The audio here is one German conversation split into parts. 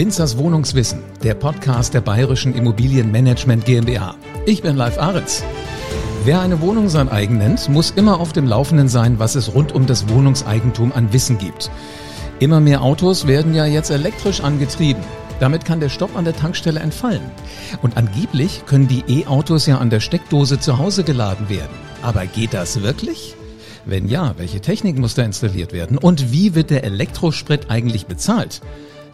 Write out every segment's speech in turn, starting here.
Winzers Wohnungswissen, der Podcast der Bayerischen Immobilienmanagement GmbH. Ich bin Live Aritz. Wer eine Wohnung sein eigen nennt, muss immer auf dem Laufenden sein, was es rund um das Wohnungseigentum an Wissen gibt. Immer mehr Autos werden ja jetzt elektrisch angetrieben. Damit kann der Stopp an der Tankstelle entfallen. Und angeblich können die E-Autos ja an der Steckdose zu Hause geladen werden. Aber geht das wirklich? Wenn ja, welche Technik muss da installiert werden? Und wie wird der Elektrosprit eigentlich bezahlt?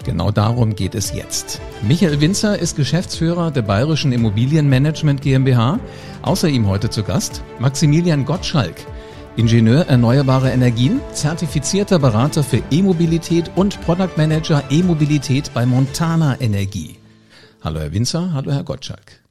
Genau darum geht es jetzt. Michael Winzer ist Geschäftsführer der Bayerischen Immobilienmanagement GmbH. Außer ihm heute zu Gast Maximilian Gottschalk, Ingenieur erneuerbare Energien, zertifizierter Berater für E-Mobilität und Product Manager E-Mobilität bei Montana Energie. Hallo Herr Winzer, hallo Herr Gottschalk.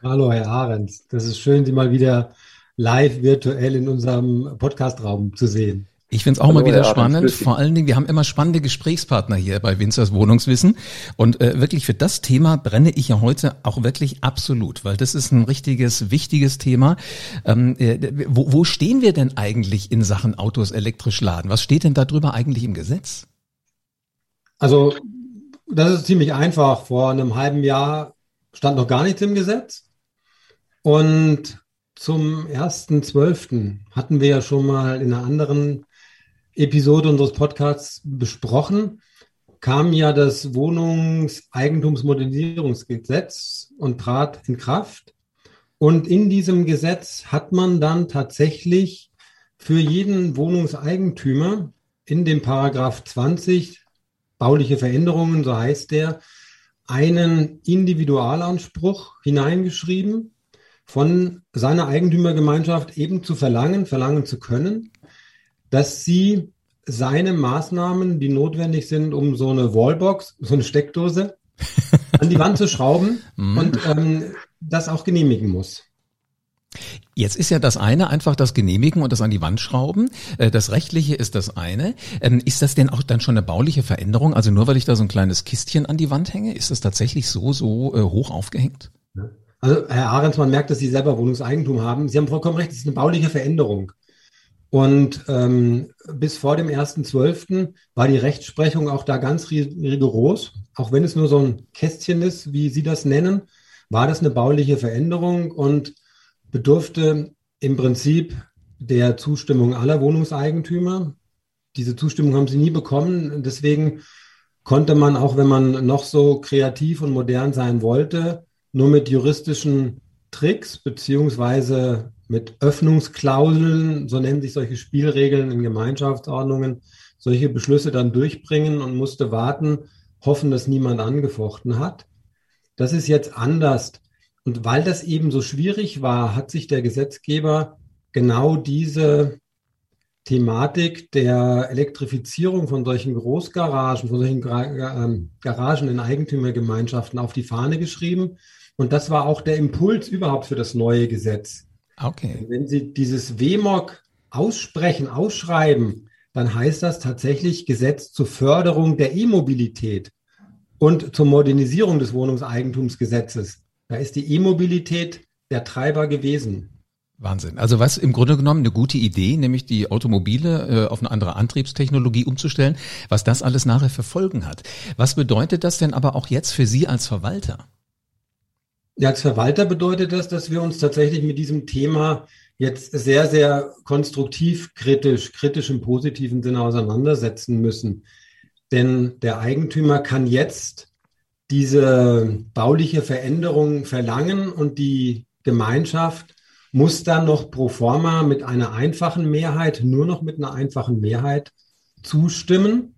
Hallo Herr Ahrens, das ist schön, Sie mal wieder live virtuell in unserem Podcastraum zu sehen. Ich finde es auch Hallo, mal wieder spannend. Vor allen Dingen, wir haben immer spannende Gesprächspartner hier bei Winzers Wohnungswissen. Und äh, wirklich für das Thema brenne ich ja heute auch wirklich absolut, weil das ist ein richtiges, wichtiges Thema. Ähm, äh, wo, wo stehen wir denn eigentlich in Sachen Autos elektrisch laden? Was steht denn darüber eigentlich im Gesetz? Also, das ist ziemlich einfach. Vor einem halben Jahr stand noch gar nichts im Gesetz. Und zum 1.12. hatten wir ja schon mal in einer anderen Episode unseres Podcasts besprochen, kam ja das Wohnungseigentumsmodernisierungsgesetz und trat in Kraft. Und in diesem Gesetz hat man dann tatsächlich für jeden Wohnungseigentümer in dem Paragraph 20 bauliche Veränderungen, so heißt der, einen Individualanspruch hineingeschrieben, von seiner Eigentümergemeinschaft eben zu verlangen, verlangen zu können, dass sie seine Maßnahmen, die notwendig sind, um so eine Wallbox, so eine Steckdose an die Wand zu schrauben mhm. und ähm, das auch genehmigen muss. Jetzt ist ja das eine einfach das Genehmigen und das an die Wand schrauben. Äh, das Rechtliche ist das eine. Ähm, ist das denn auch dann schon eine bauliche Veränderung? Also nur weil ich da so ein kleines Kistchen an die Wand hänge, ist das tatsächlich so, so äh, hoch aufgehängt? Also Herr Ahrens, man merkt, dass Sie selber Wohnungseigentum haben. Sie haben vollkommen recht, es ist eine bauliche Veränderung. Und ähm, bis vor dem 1.12. war die Rechtsprechung auch da ganz rigoros. Auch wenn es nur so ein Kästchen ist, wie Sie das nennen, war das eine bauliche Veränderung und bedurfte im Prinzip der Zustimmung aller Wohnungseigentümer. Diese Zustimmung haben sie nie bekommen. Deswegen konnte man, auch wenn man noch so kreativ und modern sein wollte, nur mit juristischen Tricks beziehungsweise mit Öffnungsklauseln, so nennen sich solche Spielregeln in Gemeinschaftsordnungen, solche Beschlüsse dann durchbringen und musste warten, hoffen, dass niemand angefochten hat. Das ist jetzt anders. Und weil das eben so schwierig war, hat sich der Gesetzgeber genau diese Thematik der Elektrifizierung von solchen Großgaragen, von solchen ähm, Garagen in Eigentümergemeinschaften auf die Fahne geschrieben. Und das war auch der Impuls überhaupt für das neue Gesetz. Okay. Wenn Sie dieses WMOG aussprechen, ausschreiben, dann heißt das tatsächlich Gesetz zur Förderung der E-Mobilität und zur Modernisierung des Wohnungseigentumsgesetzes. Da ist die E-Mobilität der Treiber gewesen. Wahnsinn. Also was im Grunde genommen eine gute Idee, nämlich die Automobile äh, auf eine andere Antriebstechnologie umzustellen, was das alles nachher für Folgen hat. Was bedeutet das denn aber auch jetzt für Sie als Verwalter? Ja, als Verwalter bedeutet das, dass wir uns tatsächlich mit diesem Thema jetzt sehr, sehr konstruktiv, kritisch, kritisch im positiven Sinne auseinandersetzen müssen. Denn der Eigentümer kann jetzt diese bauliche Veränderung verlangen und die Gemeinschaft muss dann noch pro forma mit einer einfachen Mehrheit, nur noch mit einer einfachen Mehrheit zustimmen.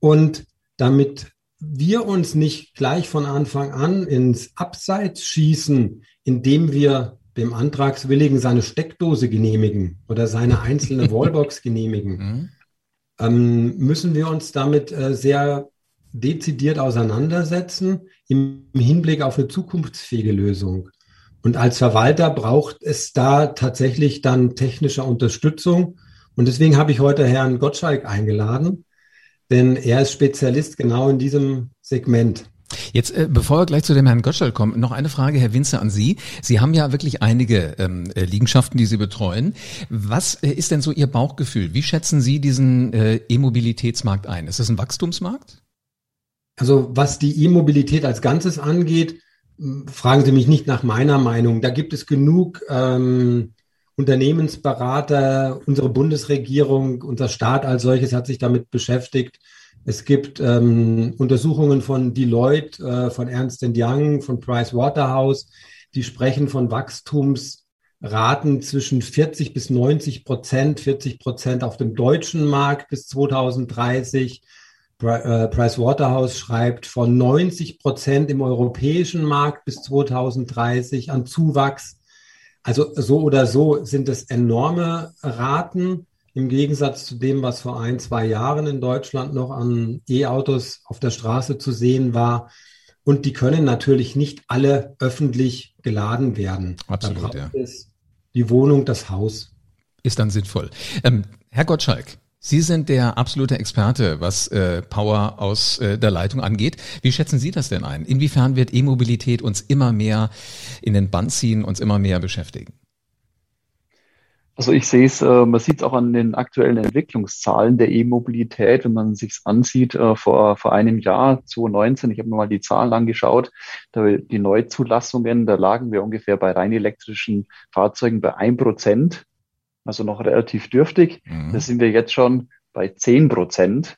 Und damit wir uns nicht gleich von Anfang an ins Abseits schießen, indem wir dem Antragswilligen seine Steckdose genehmigen oder seine einzelne Wallbox genehmigen, mhm. ähm, müssen wir uns damit äh, sehr dezidiert auseinandersetzen im Hinblick auf eine zukunftsfähige Lösung. Und als Verwalter braucht es da tatsächlich dann technische Unterstützung. Und deswegen habe ich heute Herrn Gottschalk eingeladen, denn er ist Spezialist genau in diesem Segment. Jetzt, äh, bevor wir gleich zu dem Herrn Gottschalk kommen, noch eine Frage, Herr Winzer, an Sie. Sie haben ja wirklich einige ähm, äh, Liegenschaften, die Sie betreuen. Was äh, ist denn so Ihr Bauchgefühl? Wie schätzen Sie diesen äh, E-Mobilitätsmarkt ein? Ist das ein Wachstumsmarkt? Also was die E-Mobilität als Ganzes angeht, fragen Sie mich nicht nach meiner Meinung. Da gibt es genug ähm, Unternehmensberater, unsere Bundesregierung, unser Staat als solches hat sich damit beschäftigt. Es gibt ähm, Untersuchungen von Deloitte, äh, von Ernst Young, von Price Waterhouse, die sprechen von Wachstumsraten zwischen 40 bis 90 Prozent, 40 Prozent auf dem deutschen Markt bis 2030. Äh, Price Waterhouse schreibt von 90 Prozent im europäischen Markt bis 2030 an Zuwachs. Also so oder so sind es enorme Raten im Gegensatz zu dem, was vor ein, zwei Jahren in Deutschland noch an E-Autos auf der Straße zu sehen war. Und die können natürlich nicht alle öffentlich geladen werden. Absolut, ja. die Wohnung, das Haus. Ist dann sinnvoll. Ähm, Herr Gottschalk, Sie sind der absolute Experte, was äh, Power aus äh, der Leitung angeht. Wie schätzen Sie das denn ein? Inwiefern wird E-Mobilität uns immer mehr in den Bann ziehen, uns immer mehr beschäftigen? Also ich sehe es, äh, man sieht es auch an den aktuellen Entwicklungszahlen der E-Mobilität, wenn man sich ansieht, äh, vor, vor einem Jahr, 2019, ich habe mir mal die Zahlen angeschaut, da die Neuzulassungen, da lagen wir ungefähr bei rein elektrischen Fahrzeugen bei ein Prozent, also noch relativ dürftig. Mhm. Da sind wir jetzt schon bei zehn Prozent.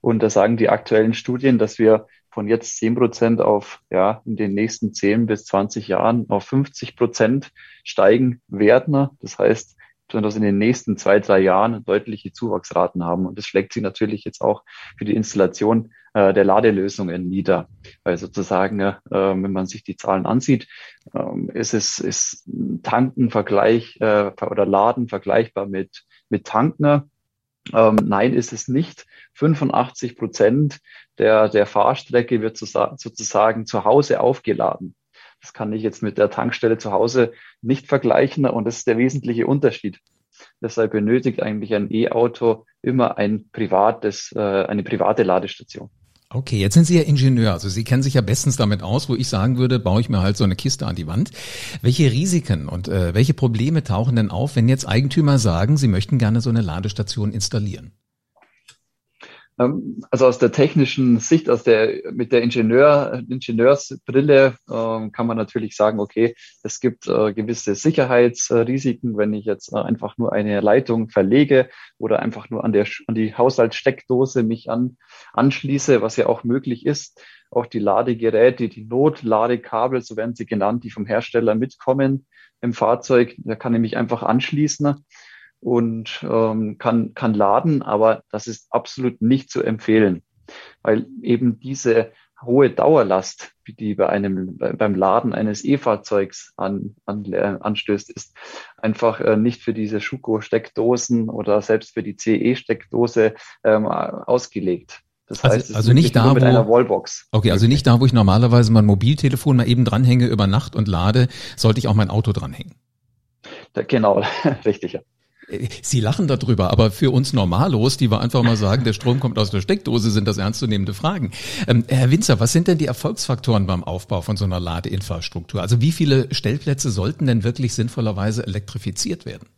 Und da sagen die aktuellen Studien, dass wir von jetzt zehn Prozent auf, ja, in den nächsten zehn bis zwanzig Jahren auf 50 Prozent steigen werden. Das heißt, dass in den nächsten zwei, drei Jahren deutliche Zuwachsraten haben. Und das schlägt sich natürlich jetzt auch für die Installation äh, der Ladelösungen nieder. Weil sozusagen, äh, wenn man sich die Zahlen ansieht, äh, ist es ist Tanken Vergleich äh, oder Laden vergleichbar mit, mit Tanken. Ähm, nein, ist es nicht. 85 Prozent der, der Fahrstrecke wird sozusagen zu Hause aufgeladen. Das kann ich jetzt mit der Tankstelle zu Hause nicht vergleichen und das ist der wesentliche Unterschied. Deshalb benötigt eigentlich ein E-Auto immer ein privates, äh, eine private Ladestation. Okay, jetzt sind Sie ja Ingenieur, also Sie kennen sich ja bestens damit aus, wo ich sagen würde, baue ich mir halt so eine Kiste an die Wand. Welche Risiken und äh, welche Probleme tauchen denn auf, wenn jetzt Eigentümer sagen, sie möchten gerne so eine Ladestation installieren? Ähm, also aus der technischen Sicht, aus der, mit der Ingenieur, Ingenieursbrille äh, kann man natürlich sagen, okay, es gibt äh, gewisse Sicherheitsrisiken, wenn ich jetzt äh, einfach nur eine Leitung verlege oder einfach nur an der, an die Haushaltssteckdose mich an, anschließe, was ja auch möglich ist. Auch die Ladegeräte, die Notladekabel, so werden sie genannt, die vom Hersteller mitkommen im Fahrzeug, da kann ich mich einfach anschließen und ähm, kann, kann laden, aber das ist absolut nicht zu empfehlen, weil eben diese hohe Dauerlast, die bei einem beim Laden eines E-Fahrzeugs an, an, anstößt, ist einfach äh, nicht für diese Schuko-Steckdosen oder selbst für die CE-Steckdose ähm, ausgelegt. Das also, heißt, also, also nicht da, wo, Okay, also nicht da, wo ich normalerweise mein Mobiltelefon mal eben dranhänge über Nacht und lade, sollte ich auch mein Auto dranhängen. Da, genau, richtig. Ja. Sie lachen darüber, aber für uns Normalos, die wir einfach mal sagen, der Strom kommt aus der Steckdose, sind das ernstzunehmende Fragen. Ähm, Herr Winzer, was sind denn die Erfolgsfaktoren beim Aufbau von so einer Ladeinfrastruktur? Also wie viele Stellplätze sollten denn wirklich sinnvollerweise elektrifiziert werden?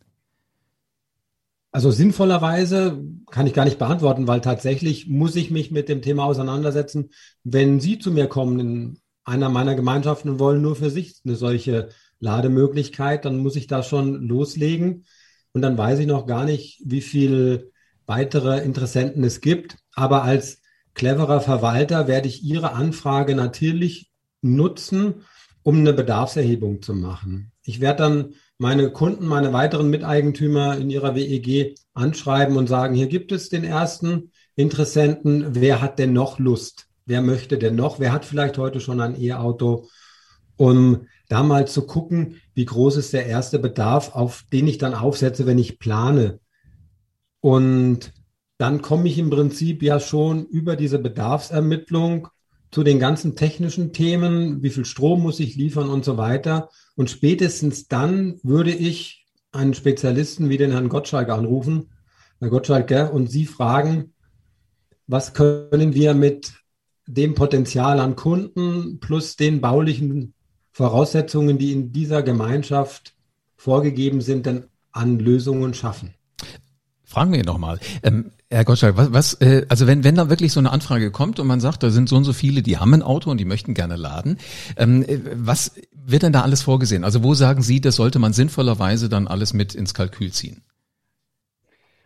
Also sinnvollerweise kann ich gar nicht beantworten, weil tatsächlich muss ich mich mit dem Thema auseinandersetzen. Wenn Sie zu mir kommen in einer meiner Gemeinschaften und wollen nur für sich eine solche Lademöglichkeit, dann muss ich da schon loslegen. Und dann weiß ich noch gar nicht, wie viel weitere Interessenten es gibt. Aber als cleverer Verwalter werde ich Ihre Anfrage natürlich nutzen, um eine Bedarfserhebung zu machen. Ich werde dann meine Kunden, meine weiteren Miteigentümer in ihrer WEG anschreiben und sagen, hier gibt es den ersten Interessenten. Wer hat denn noch Lust? Wer möchte denn noch? Wer hat vielleicht heute schon ein E-Auto? Um da mal zu gucken, wie groß ist der erste Bedarf, auf den ich dann aufsetze, wenn ich plane. Und dann komme ich im Prinzip ja schon über diese Bedarfsermittlung zu den ganzen technischen Themen, wie viel Strom muss ich liefern und so weiter. Und spätestens dann würde ich einen Spezialisten wie den Herrn Gottschalk anrufen, Herr Gottschalk, und Sie fragen, was können wir mit dem Potenzial an Kunden plus den baulichen Voraussetzungen, die in dieser Gemeinschaft vorgegeben sind, denn an Lösungen schaffen? Fragen wir nochmal. Ähm, Herr Gottschalk, was, was äh, also wenn, wenn da wirklich so eine Anfrage kommt und man sagt, da sind so und so viele, die haben ein Auto und die möchten gerne laden, ähm, äh, was wird denn da alles vorgesehen? Also wo sagen Sie, das sollte man sinnvollerweise dann alles mit ins Kalkül ziehen?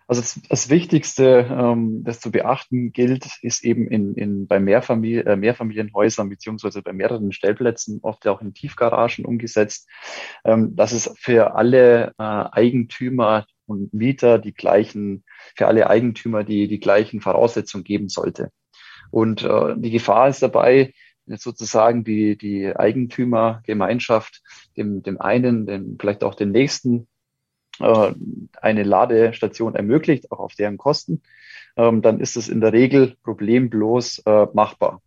Also das, das Wichtigste, ähm, das zu beachten gilt, ist eben in, in bei Mehrfamilien, äh, Mehrfamilienhäusern beziehungsweise bei mehreren Stellplätzen, oft auch in Tiefgaragen umgesetzt, ähm, dass es für alle äh, Eigentümer und Mieter die gleichen, für alle Eigentümer die, die gleichen Voraussetzungen geben sollte. Und äh, die Gefahr ist dabei, sozusagen die, die Eigentümergemeinschaft dem, dem einen, dem, vielleicht auch den nächsten äh, eine Ladestation ermöglicht, auch auf deren Kosten, ähm, dann ist es in der Regel problemlos äh, machbar,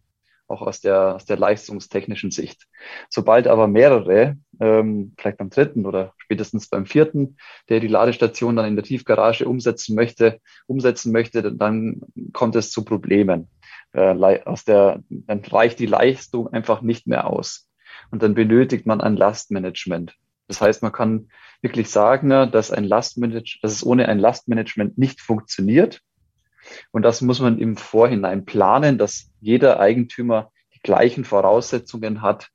auch aus der, aus der leistungstechnischen Sicht. Sobald aber mehrere, ähm, vielleicht beim dritten oder spätestens beim vierten, der die Ladestation dann in der Tiefgarage umsetzen möchte, umsetzen möchte, dann kommt es zu Problemen. Äh, aus der, dann reicht die Leistung einfach nicht mehr aus. Und dann benötigt man ein Lastmanagement. Das heißt, man kann wirklich sagen, dass ein Lastmanage, dass es ohne ein Lastmanagement nicht funktioniert. Und das muss man im Vorhinein planen, dass jeder Eigentümer die gleichen Voraussetzungen hat,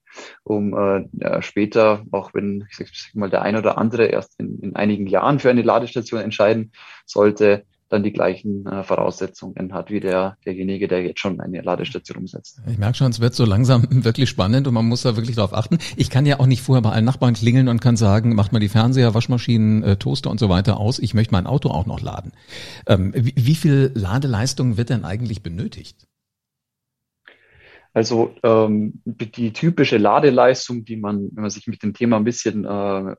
um äh, später, auch wenn ich sag mal der ein oder andere erst in, in einigen Jahren für eine Ladestation entscheiden sollte, dann die gleichen äh, Voraussetzungen hat wie der, derjenige, der jetzt schon eine Ladestation umsetzt. Ich merke schon, es wird so langsam wirklich spannend und man muss da wirklich drauf achten. Ich kann ja auch nicht vorher bei allen Nachbarn klingeln und kann sagen, macht mal die Fernseher, Waschmaschinen, äh, Toaster und so weiter aus. Ich möchte mein Auto auch noch laden. Ähm, wie, wie viel Ladeleistung wird denn eigentlich benötigt? Also ähm, die typische Ladeleistung, die man, wenn man sich mit dem Thema ein bisschen äh,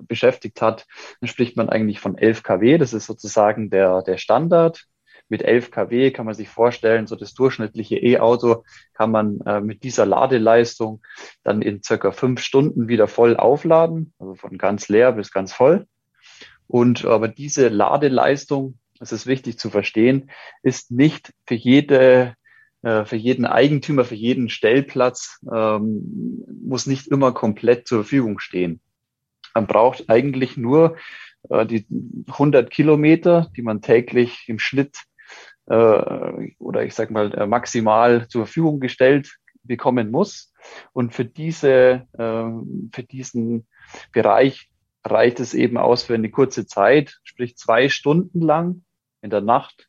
beschäftigt hat, dann spricht man eigentlich von 11 kW. Das ist sozusagen der, der Standard. Mit 11 kW kann man sich vorstellen, so das durchschnittliche E-Auto kann man äh, mit dieser Ladeleistung dann in circa fünf Stunden wieder voll aufladen, also von ganz leer bis ganz voll. Und aber diese Ladeleistung, das ist wichtig zu verstehen, ist nicht für jede äh, für jeden Eigentümer, für jeden Stellplatz ähm, muss nicht immer komplett zur Verfügung stehen. Man braucht eigentlich nur äh, die 100 Kilometer, die man täglich im Schnitt äh, oder ich sage mal äh, maximal zur Verfügung gestellt bekommen muss. Und für diese, äh, für diesen Bereich reicht es eben aus für eine kurze Zeit, sprich zwei Stunden lang in der Nacht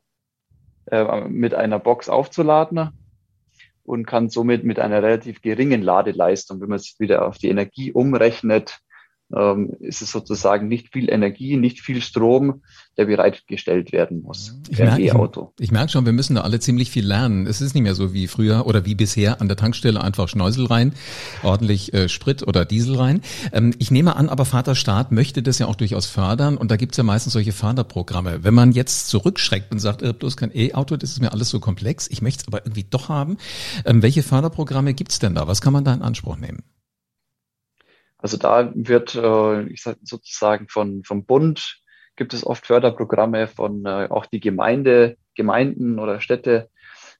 äh, mit einer Box aufzuladen und kann somit mit einer relativ geringen Ladeleistung, wenn man es wieder auf die Energie umrechnet, ähm, ist es sozusagen nicht viel Energie, nicht viel Strom, der bereitgestellt werden muss. Ich merke, E-Auto. Ich, ich merke schon, wir müssen da alle ziemlich viel lernen. Es ist nicht mehr so wie früher oder wie bisher an der Tankstelle einfach Schneusel rein, ordentlich äh, Sprit oder Diesel rein. Ähm, ich nehme an, aber Vaterstaat möchte das ja auch durchaus fördern und da gibt's ja meistens solche Förderprogramme. Wenn man jetzt zurückschreckt und sagt, äh, bloß kein E-Auto, das ist mir alles so komplex, ich möchte es aber irgendwie doch haben. Ähm, welche Förderprogramme gibt's denn da? Was kann man da in Anspruch nehmen? Also da wird äh, ich sag, sozusagen von vom Bund gibt es oft Förderprogramme von äh, auch die Gemeinde, Gemeinden oder Städte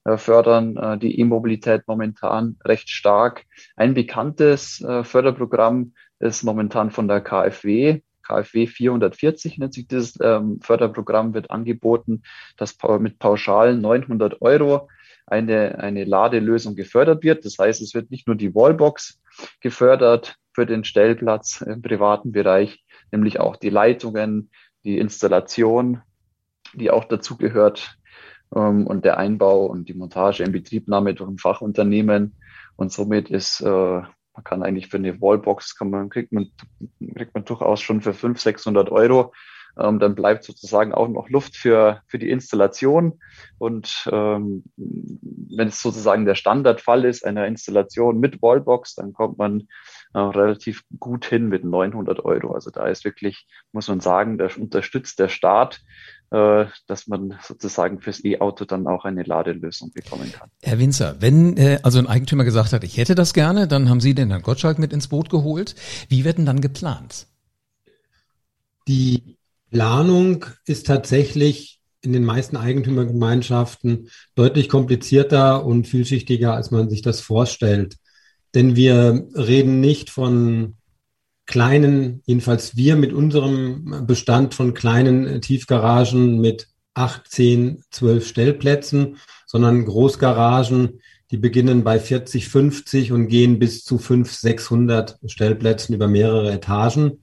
äh, fördern äh, die E-Mobilität momentan recht stark. Ein bekanntes äh, Förderprogramm ist momentan von der KfW. KfW 440 nennt sich dieses ähm, Förderprogramm, wird angeboten, dass mit pauschalen 900 Euro eine, eine Ladelösung gefördert wird. Das heißt, es wird nicht nur die Wallbox gefördert, für den Stellplatz im privaten Bereich, nämlich auch die Leitungen, die Installation, die auch dazu gehört ähm, und der Einbau und die Montage in Betriebnahme durch ein Fachunternehmen. Und somit ist, äh, man kann eigentlich für eine Wallbox, kann man, kriegt man, kriegt man durchaus schon für 500, 600 Euro. Ähm, dann bleibt sozusagen auch noch Luft für, für die Installation. Und ähm, wenn es sozusagen der Standardfall ist, einer Installation mit Wallbox, dann kommt man äh, relativ gut hin mit 900 Euro. Also da ist wirklich, muss man sagen, da unterstützt der Staat, äh, dass man sozusagen fürs E-Auto dann auch eine Ladelösung bekommen kann. Herr Winzer, wenn äh, also ein Eigentümer gesagt hat, ich hätte das gerne, dann haben Sie den Herrn Gottschalk mit ins Boot geholt. Wie wird denn dann geplant? Die Planung ist tatsächlich in den meisten Eigentümergemeinschaften deutlich komplizierter und vielschichtiger, als man sich das vorstellt. Denn wir reden nicht von kleinen, jedenfalls wir mit unserem Bestand von kleinen Tiefgaragen mit 8, 10, 12 Stellplätzen, sondern Großgaragen, die beginnen bei 40, 50 und gehen bis zu 500, 600 Stellplätzen über mehrere Etagen.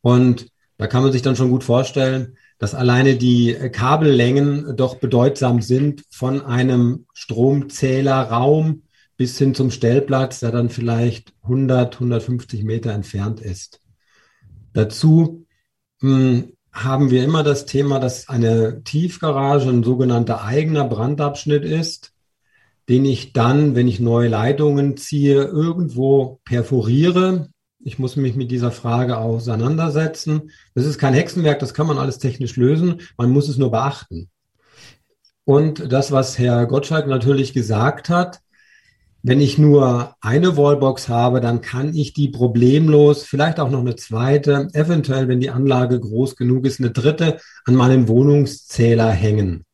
Und da kann man sich dann schon gut vorstellen, dass alleine die Kabellängen doch bedeutsam sind von einem Stromzählerraum bis hin zum Stellplatz, der dann vielleicht 100, 150 Meter entfernt ist. Dazu mh, hm, haben wir immer das Thema, dass eine Tiefgarage ein sogenannter eigener Brandabschnitt ist, den ich dann, wenn ich neue Leitungen ziehe, irgendwo perforiere. Ich muss mich mit dieser Frage auseinandersetzen. Das ist kein Hexenwerk, das kann man alles technisch lösen. Man muss es nur beachten. Und das, was Herr Gottschalk natürlich gesagt hat, wenn ich nur eine Wallbox habe, dann kann ich die problemlos, vielleicht auch noch eine zweite, eventuell, wenn die Anlage groß genug ist, eine dritte an meinen Wohnungszähler hängen.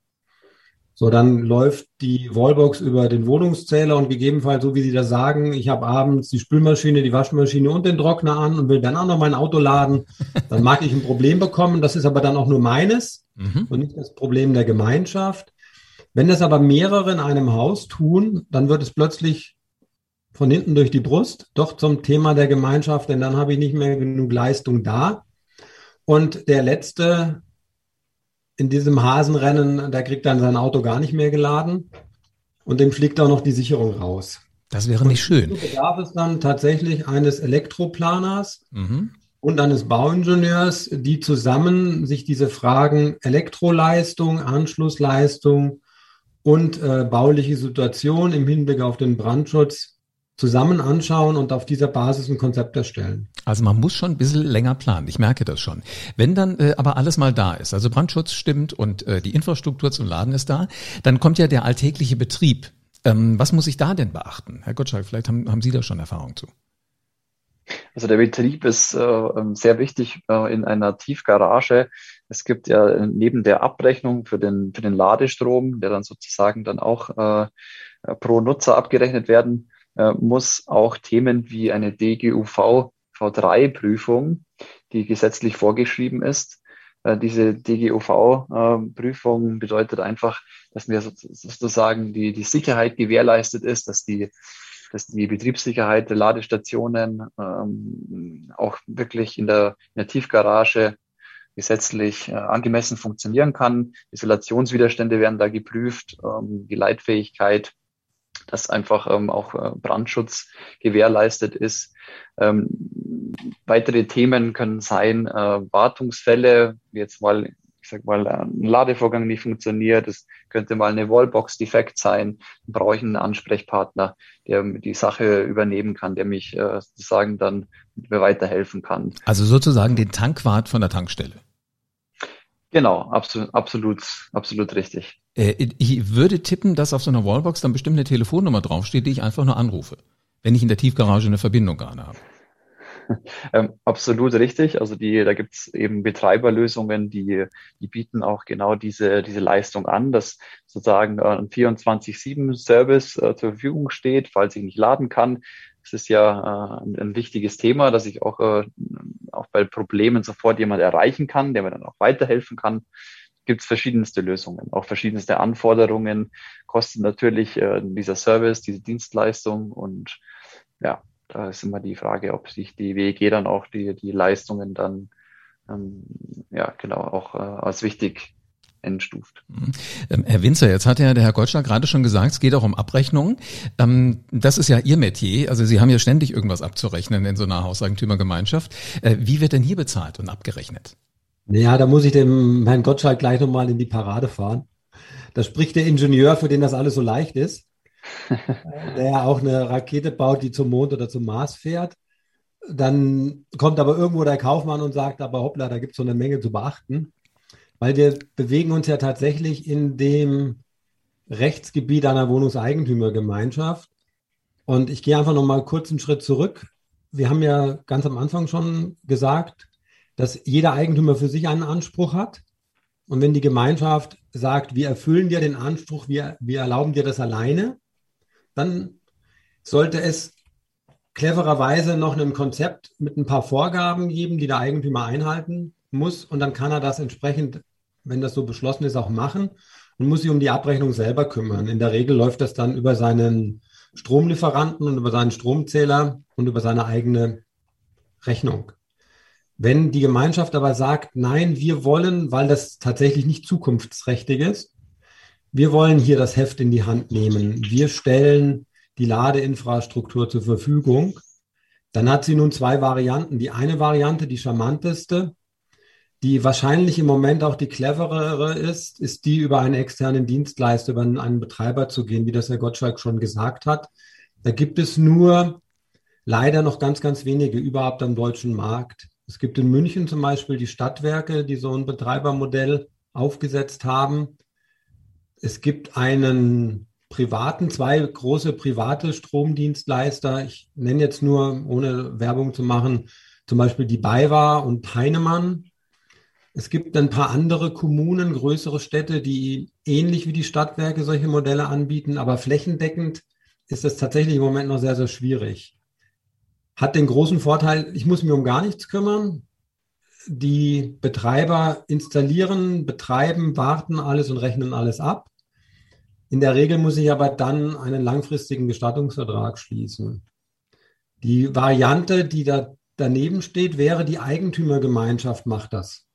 So, dann läuft die Wallbox über den Wohnungszähler und gegebenenfalls, so wie Sie das sagen, ich habe abends die Spülmaschine, die Waschmaschine und den Trockner an und will dann auch noch mein Auto laden. Dann mag ich ein Problem bekommen. Das ist aber dann auch nur meines mhm. und nicht das Problem der Gemeinschaft. Wenn das aber mehrere in einem Haus tun, dann wird es plötzlich von hinten durch die Brust, doch zum Thema der Gemeinschaft, denn dann habe ich nicht mehr genug Leistung da. Und der letzte in diesem Hasenrennen, der kriegt dann sein Auto gar nicht mehr geladen und dem fliegt auch noch die Sicherung raus. Das wäre nicht schön. bedarf es dann tatsächlich eines Elektroplaners mhm. und eines Bauingenieurs, die zusammen sich diese Fragen Elektroleistung, Anschlussleistung und äh, bauliche Situation im Hinblick auf den Brandschutz zusammen anschauen und auf dieser Basis ein Konzept erstellen. Also man muss schon ein bisschen länger planen, ich merke das schon. Wenn dann äh, aber alles mal da ist, also Brandschutz stimmt und äh, die Infrastruktur zum Laden ist da, dann kommt ja der alltägliche Betrieb. Ähm, was muss ich da denn beachten? Herr Gottschalk, vielleicht haben, haben Sie da schon Erfahrung zu. Also der Betrieb ist äh, ähm, sehr wichtig äh, in einer Tiefgarage. Es gibt ja neben der Abrechnung für den, für den Ladestrom, der dann sozusagen dann auch äh, pro Nutzer abgerechnet werden äh, muss, auch Themen wie eine DGUV V3-Prüfung, die gesetzlich vorgeschrieben ist. Äh, diese DGUV-Prüfung bedeutet einfach, dass mir sozusagen die, die Sicherheit gewährleistet ist, dass die dass die Betriebssicherheit der Ladestationen ähm, auch wirklich in der, in der Tiefgarage gesetzlich äh, angemessen funktionieren kann. Isolationswiderstände werden da geprüft, ähm, die Leitfähigkeit, dass einfach ähm, auch äh, Brandschutz gewährleistet ist. Ähm, weitere Themen können sein äh, Wartungsfälle, jetzt mal ich sag mal, ein Ladevorgang nicht funktioniert, es könnte mal eine Wallbox-Defekt sein, dann brauche ich einen Ansprechpartner, der die Sache übernehmen kann, der mich äh, sozusagen dann mir weiterhelfen kann. Also sozusagen den Tankwart von der Tankstelle. Genau, absolut, absolut, absolut richtig. Äh, ich würde tippen, dass auf so einer Wallbox dann bestimmt eine Telefonnummer draufsteht, die ich einfach nur anrufe, wenn ich in der Tiefgarage eine Verbindung gerade habe. Ähm, absolut richtig. Also die, da gibt es eben Betreiberlösungen, die, die bieten auch genau diese, diese Leistung an, dass sozusagen äh, ein 24-7-Service äh, zur Verfügung steht, falls ich nicht laden kann. Das ist ja äh, ein, ein, wichtiges Thema, dass ich auch, äh, auch bei Problemen sofort jemand erreichen kann, der mir dann auch weiterhelfen kann. Gibt es verschiedenste Lösungen, auch verschiedenste Anforderungen, kostet natürlich äh, dieser Service, diese Dienstleistung und ja, da ist immer die Frage, ob sich die WEG dann auch die, die Leistungen dann ähm, ja genau auch äh, als wichtig entstuft. Mhm. Ähm, Herr Winzer, jetzt hat ja der Herr Gottschalk gerade schon gesagt, es geht auch um Abrechnungen. Ähm, das ist ja Ihr Metier. Also Sie haben ja ständig irgendwas abzurechnen in so einer Hauseigentümergemeinschaft. Äh, wie wird denn hier bezahlt und abgerechnet? Naja, da muss ich dem Herrn Gottschalk gleich nochmal in die Parade fahren. Da spricht der Ingenieur, für den das alles so leicht ist. der ja auch eine Rakete baut, die zum Mond oder zum Mars fährt. Dann kommt aber irgendwo der Kaufmann und sagt, aber hoppla, da gibt es so eine Menge zu beachten. Weil wir bewegen uns ja tatsächlich in dem Rechtsgebiet einer Wohnungseigentümergemeinschaft. Und ich gehe einfach noch mal kurz einen Schritt zurück. Wir haben ja ganz am Anfang schon gesagt, dass jeder Eigentümer für sich einen Anspruch hat. Und wenn die Gemeinschaft sagt, wir erfüllen dir den Anspruch, wir, wir erlauben dir das alleine, dann sollte es clevererweise noch ein Konzept mit ein paar Vorgaben geben, die der Eigentümer einhalten muss. Und dann kann er das entsprechend wenn das so beschlossen ist, auch machen und muss sich um die Abrechnung selber kümmern. In der Regel läuft das dann über seinen Stromlieferanten und über seinen Stromzähler und über seine eigene Rechnung. Wenn die Gemeinschaft aber sagt, nein, wir wollen, weil das tatsächlich nicht zukunftsträchtig ist, wir wollen hier das Heft in die Hand nehmen. Wir stellen die Ladeinfrastruktur zur Verfügung. Dann hat sie nun zwei Varianten. Die eine Variante, die charmanteste, die wahrscheinlich im Moment auch die cleverere ist, ist die über einen externen Dienstleister, über einen Betreiber zu gehen, wie das Herr Gottschalk schon gesagt hat. Da gibt es nur leider noch ganz, ganz wenige überhaupt am deutschen Markt. Es gibt in München zum Beispiel die Stadtwerke, die so ein Betreibermodell aufgesetzt haben. Es gibt einen privaten, zwei große private Stromdienstleister. Ich nenne jetzt nur, ohne Werbung zu machen, zum Beispiel die BayWa und Heinemann. Es gibt ein paar andere Kommunen, größere Städte, die ähnlich wie die Stadtwerke solche Modelle anbieten, aber flächendeckend ist es tatsächlich im Moment noch sehr, sehr schwierig. Hat den großen Vorteil, ich muss mir um gar nichts kümmern. Die Betreiber installieren, betreiben, warten alles und rechnen alles ab. In der Regel muss ich aber dann einen langfristigen Gestattungsvertrag schließen. Die Variante, die da daneben steht, wäre, die Eigentümergemeinschaft macht das.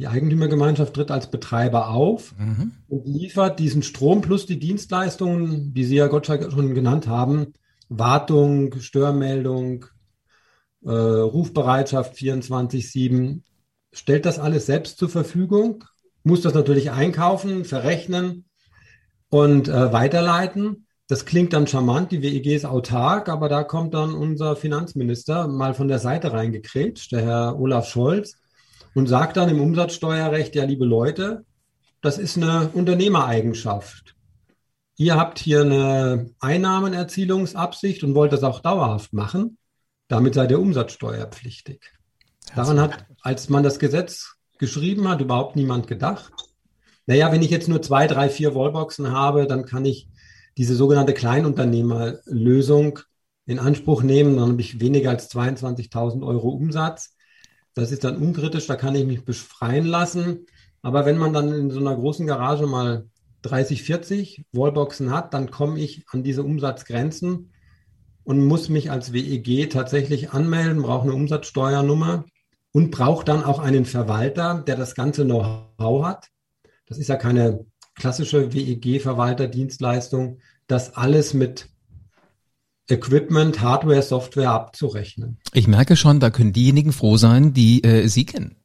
Die Eigentümergemeinschaft tritt als Betreiber auf mhm. und liefert diesen Strom plus die Dienstleistungen, die Sie ja Gottschalk schon genannt haben, Wartung, Störmeldung, äh, Rufbereitschaft 24-7, stellt das alles selbst zur Verfügung, muss das natürlich einkaufen, verrechnen und äh, weiterleiten. Das klingt dann charmant, die WEG ist autark, aber da kommt dann unser Finanzminister mal von der Seite reingekrätscht, der Herr Olaf Scholz, und sagt dann im Umsatzsteuerrecht, ja, liebe Leute, das ist eine Unternehmereigenschaft. Ihr habt hier eine Einnahmenerzielungsabsicht und wollt das auch dauerhaft machen. Damit seid ihr umsatzsteuerpflichtig. Daran hat, als man das Gesetz geschrieben hat, überhaupt niemand gedacht. Naja, wenn ich jetzt nur zwei, drei, vier Wallboxen habe, dann kann ich diese sogenannte Kleinunternehmerlösung in Anspruch nehmen. Dann habe ich weniger als 22.000 Euro Umsatz. Das ist dann unkritisch, da kann ich mich befreien lassen. Aber wenn man dann in so einer großen Garage mal 30, 40 Wallboxen hat, dann komme ich an diese Umsatzgrenzen und muss mich als WEG tatsächlich anmelden, brauche eine Umsatzsteuernummer und brauche dann auch einen Verwalter, der das ganze Know-how hat. Das ist ja keine klassische WEG-Verwalterdienstleistung, das alles mit Equipment, Hardware, Software abzurechnen. Ich merke schon, da können diejenigen froh sein, die äh, Sie kennen.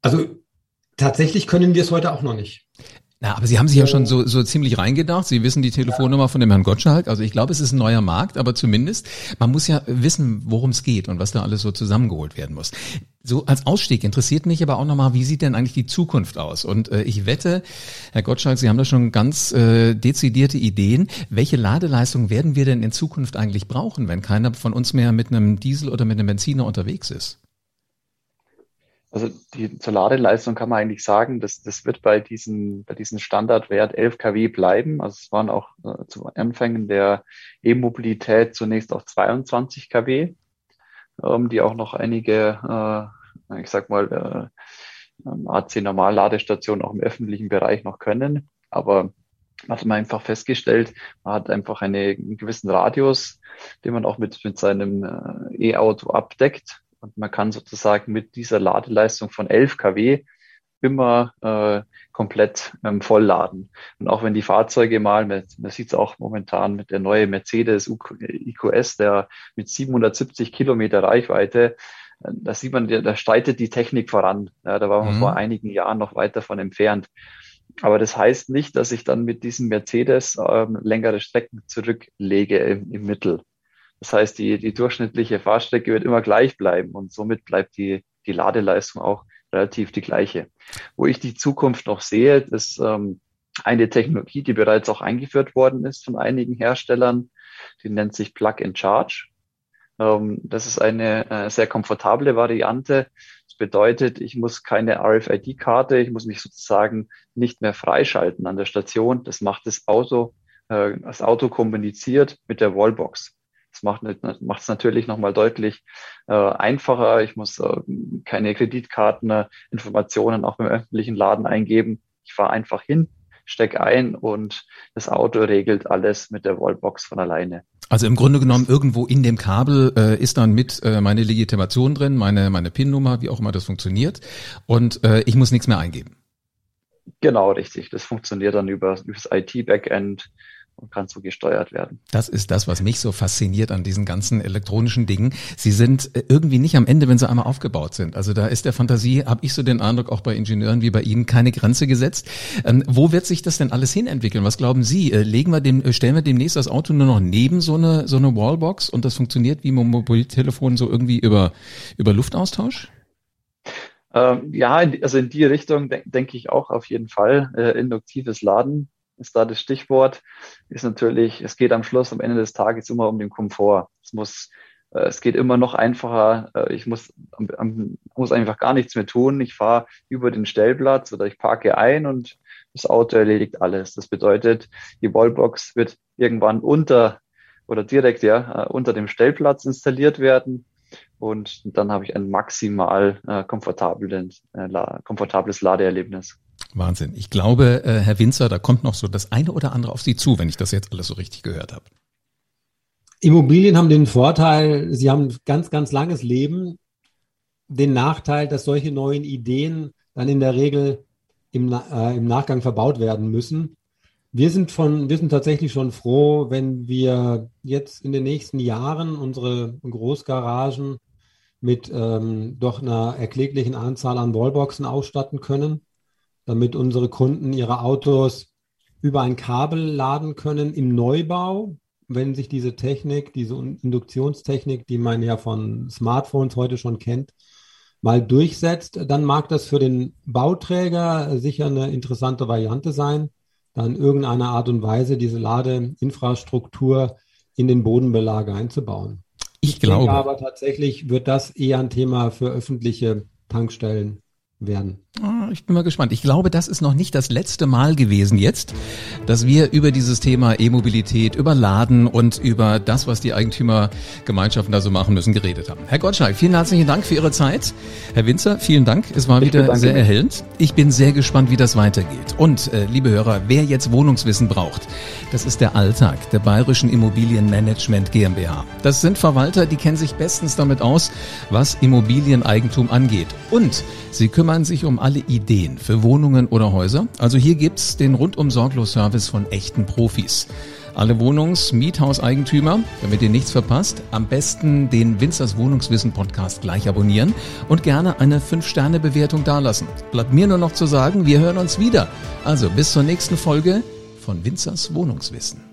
Also tatsächlich können wir es heute auch noch nicht. Na, aber Sie haben sich ja schon so, so ziemlich reingedacht. Sie wissen die Telefonnummer von dem Herrn Gottschalk. Also ich glaube, es ist ein neuer Markt, aber zumindest, man muss ja wissen, worum es geht und was da alles so zusammengeholt werden muss. So als Ausstieg interessiert mich aber auch nochmal, wie sieht denn eigentlich die Zukunft aus? Und äh, ich wette, Herr Gottschalk, Sie haben da schon ganz äh, dezidierte Ideen. Welche Ladeleistung werden wir denn in Zukunft eigentlich brauchen, wenn keiner von uns mehr mit einem Diesel oder mit einem Benziner unterwegs ist? Also die zur Ladeleistung kann man eigentlich sagen, dass das wird bei diesem bei diesem Standardwert 11 kW bleiben. Also es waren auch äh, zu Anfängen der E-Mobilität zunächst auch 22 kW, ähm, die auch noch einige, äh, ich sag mal, äh, ähm, AC-Normalladestationen auch im öffentlichen Bereich noch können. Aber was man einfach festgestellt, man hat einfach eine, einen gewissen Radius, den man auch mit, mit seinem äh, E-Auto abdeckt und man kann sozusagen mit dieser Ladeleistung von 11 kW immer äh, komplett ähm, vollladen. Und auch wenn die Fahrzeuge mal, man, man sieht es auch momentan mit der neue Mercedes IQS, der mit 770 Kilometer Reichweite, äh, da sieht man, da streitet die Technik voran. Ja, da waren wir mhm. vor einigen Jahren noch weit davon entfernt. Aber das heißt nicht, dass ich dann mit diesem Mercedes ähm, längere Strecken zurücklege im, im Mittel. Das heißt, die, die durchschnittliche Fahrstrecke wird immer gleich bleiben und somit bleibt die, die Ladeleistung auch relativ die gleiche. Wo ich die Zukunft noch sehe, ist ähm, eine Technologie, die bereits auch eingeführt worden ist von einigen Herstellern, die nennt sich Plug and Charge. Ähm, das ist eine äh, sehr komfortable Variante. Das bedeutet, ich muss keine RFID-Karte, ich muss mich sozusagen nicht mehr freischalten an der Station. Das macht das Auto, äh, das Auto kommuniziert mit der Wallbox. Das macht es natürlich nochmal deutlich äh, einfacher. Ich muss äh, keine Kreditkarteninformationen auch beim öffentlichen Laden eingeben. Ich fahre einfach hin, stecke ein und das Auto regelt alles mit der Wallbox von alleine. Also im Grunde genommen irgendwo in dem Kabel äh, ist dann mit äh, meine Legitimation drin, meine meine PIN-Nummer, wie auch immer das funktioniert, und äh, ich muss nichts mehr eingeben. Genau, richtig. Das funktioniert dann über, über das IT-Backend und kann so gesteuert werden. Das ist das, was mich so fasziniert an diesen ganzen elektronischen Dingen. Sie sind äh, irgendwie nicht am Ende, wenn sie einmal aufgebaut sind. Also da ist der Fantasie, habe ich so den Eindruck, auch bei Ingenieuren wie bei Ihnen keine Grenze gesetzt. Ähm, wo wird sich das denn alles hinentwickeln? Was glauben Sie? Äh, legen wir dem, äh, stellen wir demnächst das Auto nur noch neben so eine so eine Wallbox und das funktioniert wie ein Mobiltelefon so irgendwie über über Luftaustausch? Ähm, ja, also in die Richtung de denke ich auch auf jeden Fall. Äh, induktives Laden ist da das Stichwort. Ist natürlich, es geht am Schluss, am Ende des Tages immer um den Komfort. Es muss, äh, es geht immer noch einfacher. Äh, ich muss, am, muss einfach gar nichts mehr tun. Ich fahre über den Stellplatz oder ich parke ein und das Auto erledigt alles. Das bedeutet, die Wallbox wird irgendwann unter oder direkt ja äh, unter dem Stellplatz installiert werden und dann habe ich ein maximal äh, äh, komfortables Ladeerlebnis. Wahnsinn. Ich glaube, äh, Herr Winzer, da kommt noch so das eine oder andere auf Sie zu, wenn ich das jetzt alles so richtig gehört habe. Immobilien haben den Vorteil, sie haben ganz, ganz langes Leben. Den Nachteil, dass solche neuen Ideen dann in der Regel im, äh, im Nachgang verbaut werden müssen. Wir sind von, wir sind tatsächlich schon froh, wenn wir jetzt in den nächsten Jahren unsere Großgaragen mit ähm, doch einer erkläglichen Anzahl an Wallboxen ausstatten können, damit unsere Kunden ihre Autos über ein Kabel laden können im Neubau, wenn sich diese Technik, diese Induktionstechnik, die man ja von Smartphones heute schon kennt, mal durchsetzt, dann mag das für den Bauträger sicher eine interessante Variante sein, dann in irgendeiner Art und Weise diese Ladeinfrastruktur in den Bodenbelag einzubauen. Ich, ich glaube. aber tatsächlich wird das eher ein Thema für öffentliche Tankstellen werden. Ah, ich bin mal gespannt. Ich glaube, das ist noch nicht das letzte Mal gewesen jetzt, dass wir über dieses Thema E-Mobilität, über Laden und über das, was die Eigentümergemeinschaften da so machen müssen, geredet haben. Herr Gottschalk, vielen herzlichen Dank für Ihre Zeit. Herr Winzer, vielen Dank. Es war ich wieder sehr erhellend. Ich bin sehr gespannt, wie das weitergeht. Und, äh, liebe Hörer, wer jetzt Wohnungswissen braucht, das ist der Alltag der Bayerischen Immobilienmanagement GmbH. Das sind Verwalter, die kennen sich bestens damit aus, was Immobilieneigentum angeht. Und sie kümmern sich um alle Ideen für Wohnungen oder Häuser. Also hier gibt's den rundum sorglos Service von echten Profis. Alle Wohnungs-, Miethauseigentümer, damit ihr nichts verpasst, am besten den Winzers Wohnungswissen Podcast gleich abonnieren und gerne eine 5-Sterne-Bewertung dalassen. Bleibt mir nur noch zu sagen, wir hören uns wieder. Also bis zur nächsten Folge von Winzers Wohnungswissen.